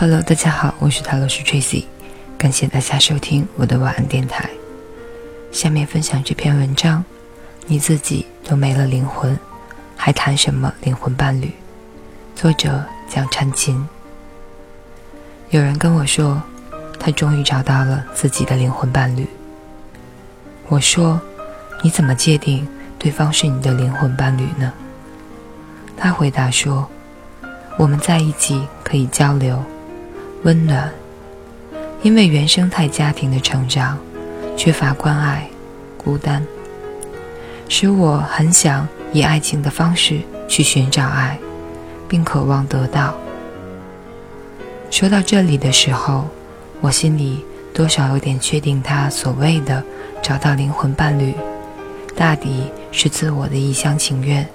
Hello，大家好，我是塔罗斯 Tracy，感谢大家收听我的晚安电台。下面分享这篇文章：你自己都没了灵魂，还谈什么灵魂伴侣？作者蒋찬琴。有人跟我说，他终于找到了自己的灵魂伴侣。我说，你怎么界定对方是你的灵魂伴侣呢？他回答说，我们在一起可以交流。温暖，因为原生态家庭的成长，缺乏关爱，孤单，使我很想以爱情的方式去寻找爱，并渴望得到。说到这里的时候，我心里多少有点确定，他所谓的找到灵魂伴侣，大抵是自我的一厢情愿，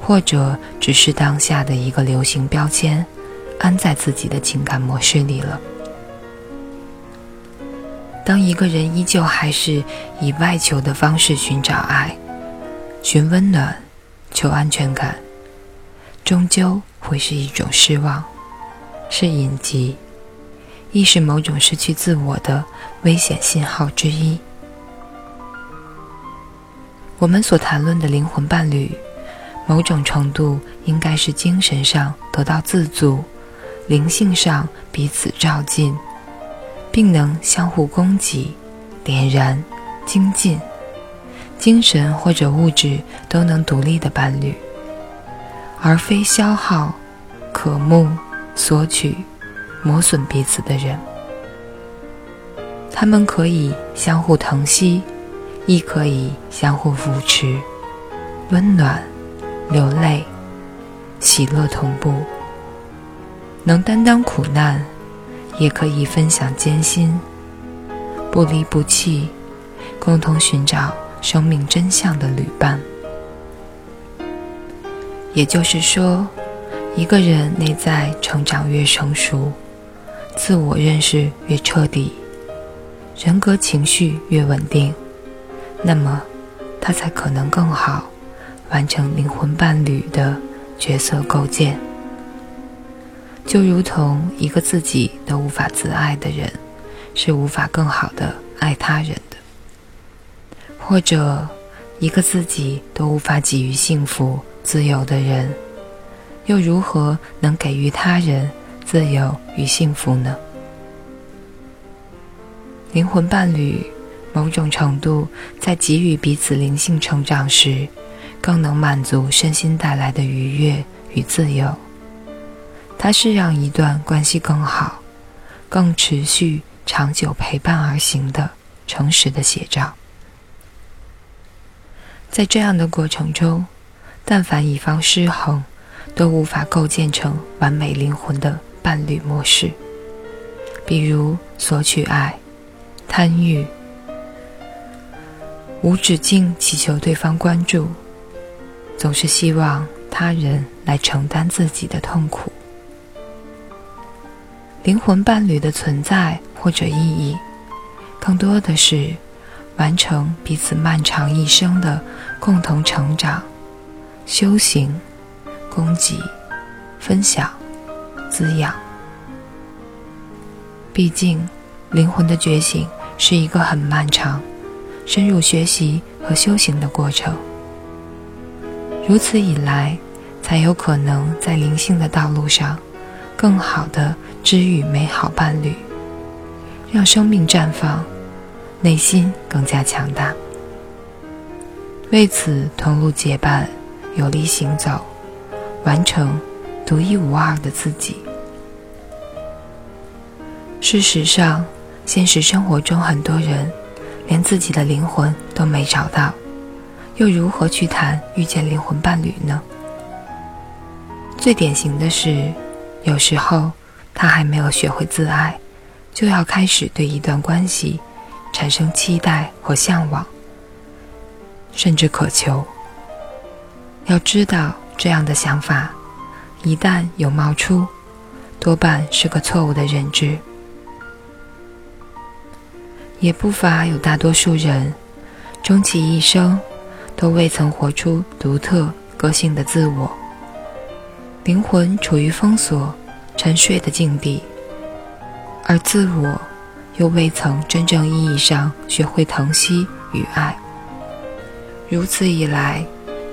或者只是当下的一个流行标签。安在自己的情感模式里了。当一个人依旧还是以外求的方式寻找爱、寻温暖、求安全感，终究会是一种失望，是隐疾，亦是某种失去自我的危险信号之一。我们所谈论的灵魂伴侣，某种程度应该是精神上得到自足。灵性上彼此照进，并能相互供给、点燃、精进，精神或者物质都能独立的伴侣，而非消耗、渴慕、索取、磨损彼此的人。他们可以相互疼惜，亦可以相互扶持，温暖、流泪、喜乐同步。能担当苦难，也可以分享艰辛，不离不弃，共同寻找生命真相的旅伴。也就是说，一个人内在成长越成熟，自我认识越彻底，人格情绪越稳定，那么他才可能更好完成灵魂伴侣的角色构建。就如同一个自己都无法自爱的人，是无法更好的爱他人的；或者，一个自己都无法给予幸福、自由的人，又如何能给予他人自由与幸福呢？灵魂伴侣，某种程度在给予彼此灵性成长时，更能满足身心带来的愉悦与自由。它是让一段关系更好、更持续、长久陪伴而行的诚实的写照。在这样的过程中，但凡一方失衡，都无法构建成完美灵魂的伴侣模式。比如索取爱、贪欲、无止境祈求对方关注，总是希望他人来承担自己的痛苦。灵魂伴侣的存在或者意义，更多的是完成彼此漫长一生的共同成长、修行、供给、分享、滋养。毕竟，灵魂的觉醒是一个很漫长、深入学习和修行的过程。如此以来，才有可能在灵性的道路上。更好的治愈美好伴侣，让生命绽放，内心更加强大。为此同路结伴，有力行走，完成独一无二的自己。事实上，现实生活中很多人连自己的灵魂都没找到，又如何去谈遇见灵魂伴侣呢？最典型的是。有时候，他还没有学会自爱，就要开始对一段关系产生期待和向往，甚至渴求。要知道，这样的想法一旦有冒出，多半是个错误的认知。也不乏有大多数人，终其一生都未曾活出独特个性的自我。灵魂处于封锁、沉睡的境地，而自我又未曾真正意义上学会疼惜与爱。如此一来，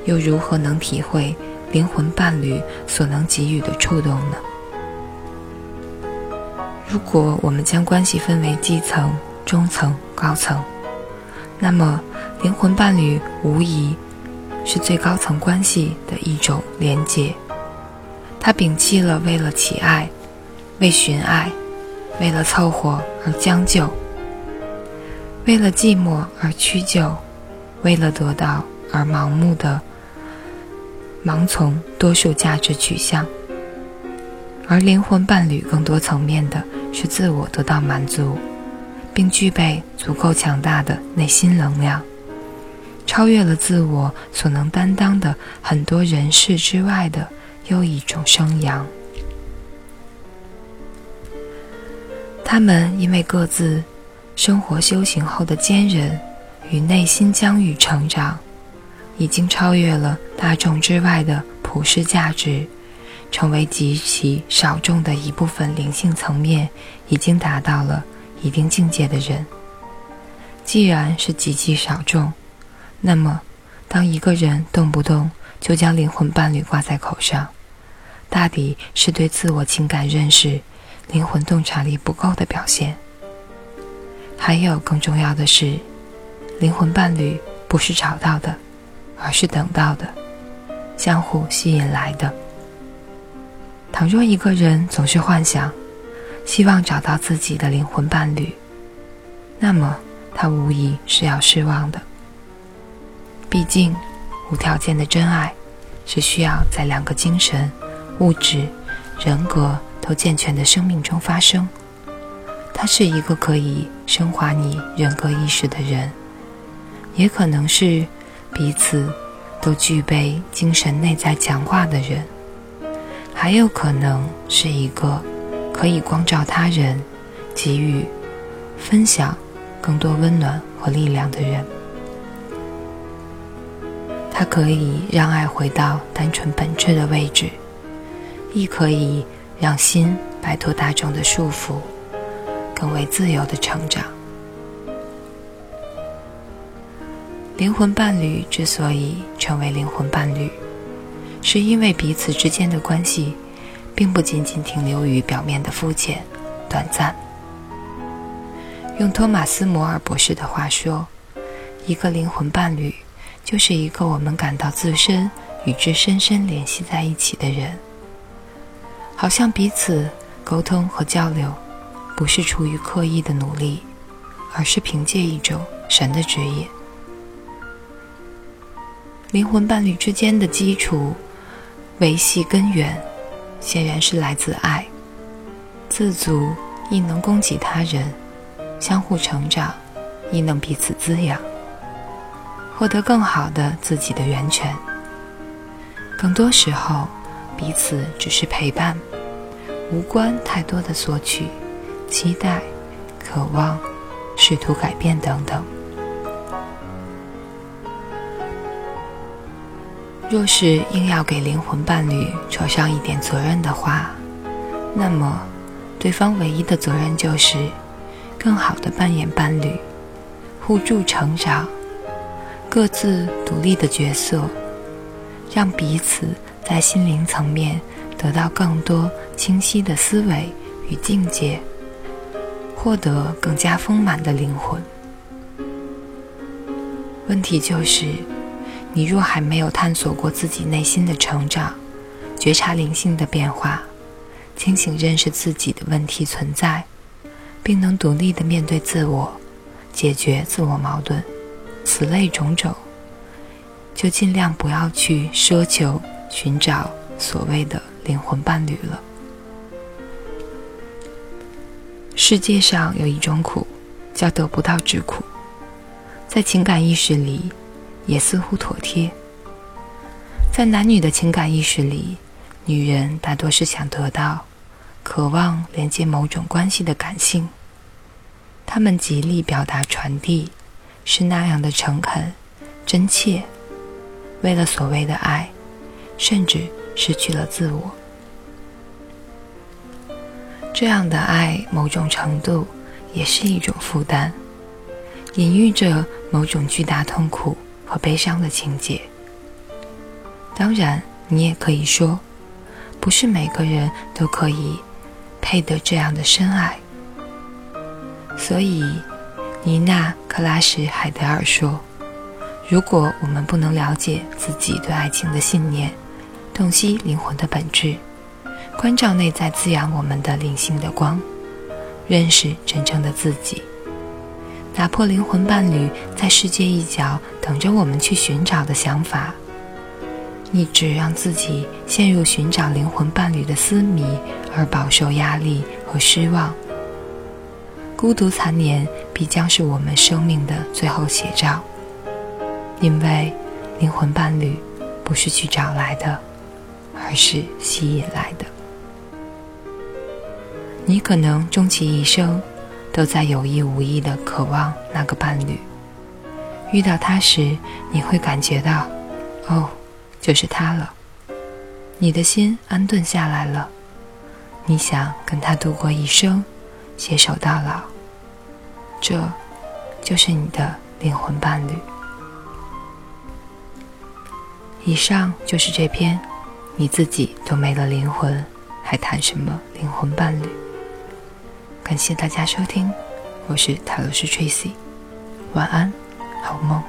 又如何能体会灵魂伴侣所能给予的触动呢？如果我们将关系分为基层、中层、高层，那么灵魂伴侣无疑是最高层关系的一种连结。他摒弃了为了乞爱、为寻爱、为了凑合而将就、为了寂寞而屈就、为了得到而盲目的盲从多数价值取向，而灵魂伴侣更多层面的。是自我得到满足，并具备足够强大的内心能量，超越了自我所能担当的很多人事之外的又一种生阳。他们因为各自生活修行后的坚韧与内心疆域成长，已经超越了大众之外的普世价值。成为极其少众的一部分灵性层面已经达到了一定境界的人。既然是极其少众，那么当一个人动不动就将灵魂伴侣挂在口上，大抵是对自我情感认识、灵魂洞察力不够的表现。还有更重要的是，灵魂伴侣不是找到的，而是等到的，相互吸引来的。倘若一个人总是幻想，希望找到自己的灵魂伴侣，那么他无疑是要失望的。毕竟，无条件的真爱是需要在两个精神、物质、人格都健全的生命中发生。他是一个可以升华你人格意识的人，也可能是彼此都具备精神内在强化的人。还有可能是一个可以光照他人、给予、分享更多温暖和力量的人。它可以让爱回到单纯本质的位置，亦可以让心摆脱大众的束缚，更为自由的成长。灵魂伴侣之所以成为灵魂伴侣。是因为彼此之间的关系，并不仅仅停留于表面的肤浅、短暂。用托马斯·摩尔博士的话说，一个灵魂伴侣，就是一个我们感到自身与之深深联系在一起的人。好像彼此沟通和交流，不是出于刻意的努力，而是凭借一种神的指引。灵魂伴侣之间的基础。维系根源，显然是来自爱。自足亦能供给他人，相互成长，亦能彼此滋养，获得更好的自己的源泉。更多时候，彼此只是陪伴，无关太多的索取、期待、渴望、试图改变等等。若是硬要给灵魂伴侣扯上一点责任的话，那么，对方唯一的责任就是，更好的扮演伴侣，互助成长，各自独立的角色，让彼此在心灵层面得到更多清晰的思维与境界，获得更加丰满的灵魂。问题就是。你若还没有探索过自己内心的成长，觉察灵性的变化，清醒认识自己的问题存在，并能独立的面对自我，解决自我矛盾，此类种种，就尽量不要去奢求寻找所谓的灵魂伴侣了。世界上有一种苦，叫得不到之苦，在情感意识里。也似乎妥帖。在男女的情感意识里，女人大多是想得到、渴望连接某种关系的感性。她们极力表达传递，是那样的诚恳、真切，为了所谓的爱，甚至失去了自我。这样的爱，某种程度也是一种负担，隐喻着某种巨大痛苦和悲伤的情节。当然，你也可以说，不是每个人都可以配得这样的深爱。所以，妮娜·克拉什海德尔说：“如果我们不能了解自己对爱情的信念，洞悉灵魂的本质，关照内在滋养我们的灵性的光，认识真正的自己，打破灵魂伴侣在世界一角等着我们去寻找的想法。”一直让自己陷入寻找灵魂伴侣的思迷，而饱受压力和失望。孤独残年必将是我们生命的最后写照，因为灵魂伴侣不是去找来的，而是吸引来的。你可能终其一生都在有意无意的渴望那个伴侣，遇到他时，你会感觉到，哦。就是他了，你的心安顿下来了，你想跟他度过一生，携手到老，这，就是你的灵魂伴侣。以上就是这篇，你自己都没了灵魂，还谈什么灵魂伴侣？感谢大家收听，我是塔罗斯 Tracy，晚安，好梦。